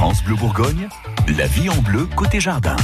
France Bleu Bourgogne, la vie en bleu côté jardin.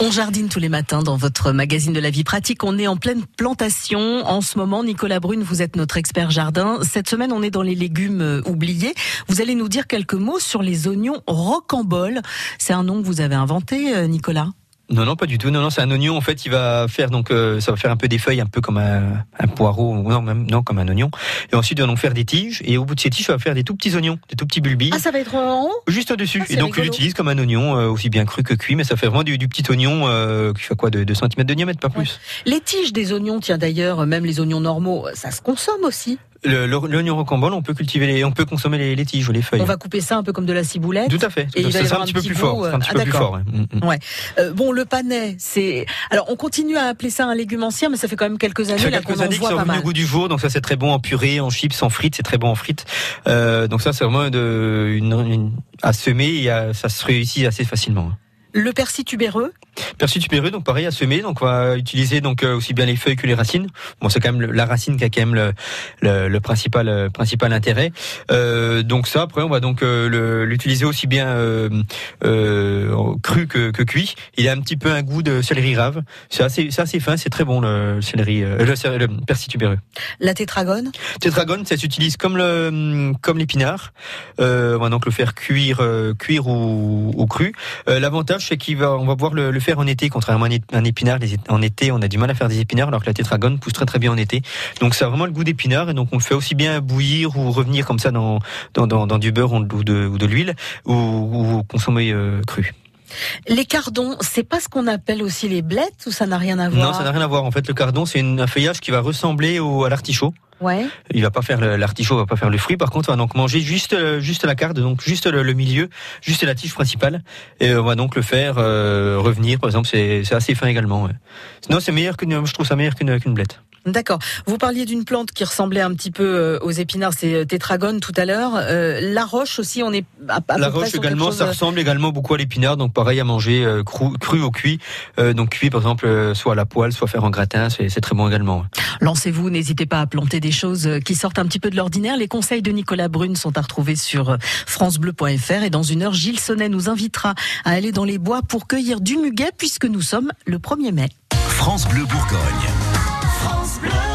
On jardine tous les matins dans votre magazine de la vie pratique. On est en pleine plantation en ce moment. Nicolas Brune, vous êtes notre expert jardin. Cette semaine, on est dans les légumes euh, oubliés. Vous allez nous dire quelques mots sur les oignons rocambole. C'est un nom que vous avez inventé, euh, Nicolas? Non, non, pas du tout. Non, non, c'est un oignon. En fait, il va faire donc, euh, ça va faire un peu des feuilles, un peu comme un, un, poireau, non, même non, comme un oignon. Et ensuite, il va faire des tiges. Et au bout de ces tiges, ça va faire des tout petits oignons, des tout petits bulbilles. Ah, ça va être en haut Juste au-dessus. Ah, et donc, il l'utilise comme un oignon, euh, aussi bien cru que cuit, mais ça fait vraiment du, du petit oignon euh, qui fait quoi, de 2 cm de diamètre, pas plus. Les tiges des oignons, tiens d'ailleurs, même les oignons normaux, ça se consomme aussi. L'oignon rocambole, on peut cultiver les, on peut consommer les, les, tiges ou les feuilles. On va couper ça un peu comme de la ciboulette. Tout à fait. et c'est un, petit peu plus fort. Un petit peu plus fort. Ouais. Euh, bon, le panais, c'est. Alors, on continue à appeler ça un légume ancien, mais ça fait quand même quelques années là qu'on en voit pas mal. au goût du jour, donc ça c'est très bon en purée, en chips, en frites, c'est très bon en frites. Euh, donc ça c'est vraiment de, une, une, à semer et à, ça se réussit assez facilement. Le persil tubéreux Persil tubéreux, donc pareil à semer, donc on va utiliser donc euh, aussi bien les feuilles que les racines. Bon, c'est quand même la racine qui a quand même le, le, le principal euh, principal intérêt. Euh, donc ça, après, on va donc euh, l'utiliser aussi bien euh, cru que, que, cuit. Il a un petit peu un goût de céleri rave. C'est assez, c'est assez fin, c'est très bon le céleri, le, le. La tétragone? Tétragone, ça s'utilise comme le comme l'épinard. on va donc le faire cuire cuire ou, ou cru. L'avantage, c'est qu'il va on va pouvoir le, le faire en été, contrairement à un épinard. En été, on a du mal à faire des épinards, alors que la tétragone pousse très très bien en été. Donc ça a vraiment le goût d'épinard, et donc on le fait aussi bien bouillir ou revenir comme ça dans, dans, dans, du beurre ou de, ou de l'huile, ou, ou, consommer euh, cru. Les cardons, c'est pas ce qu'on appelle aussi les blettes ou ça n'a rien à voir? Non, ça n'a rien à voir. En fait, le cardon, c'est un feuillage qui va ressembler au, à l'artichaut. Ouais. Il va pas faire l'artichaut, va pas faire le fruit. Par contre, on va donc manger juste euh, juste la carte, donc juste le, milieu, juste la tige principale, et on va donc le faire euh, revenir. Par exemple, c'est assez fin également. Ouais. Non, c'est meilleur qu'une, je trouve ça meilleur qu'une qu'une blette. D'accord. Vous parliez d'une plante qui ressemblait un petit peu euh, aux épinards, c'est euh, tétragone tout à l'heure. Euh, la roche aussi, on est à, La roche également, ça ressemble également beaucoup à l'épinard, donc pareil à manger cru, cru au cuit. donc cuit par exemple, soit à la poêle, soit faire en gratin, c'est très bon également. Lancez-vous, n'hésitez pas à planter des choses qui sortent un petit peu de l'ordinaire. Les conseils de Nicolas Brune sont à retrouver sur francebleu.fr et dans une heure, Gilles Sonnet nous invitera à aller dans les bois pour cueillir du muguet puisque nous sommes le 1er mai. France Bleu Bourgogne. France Bleu.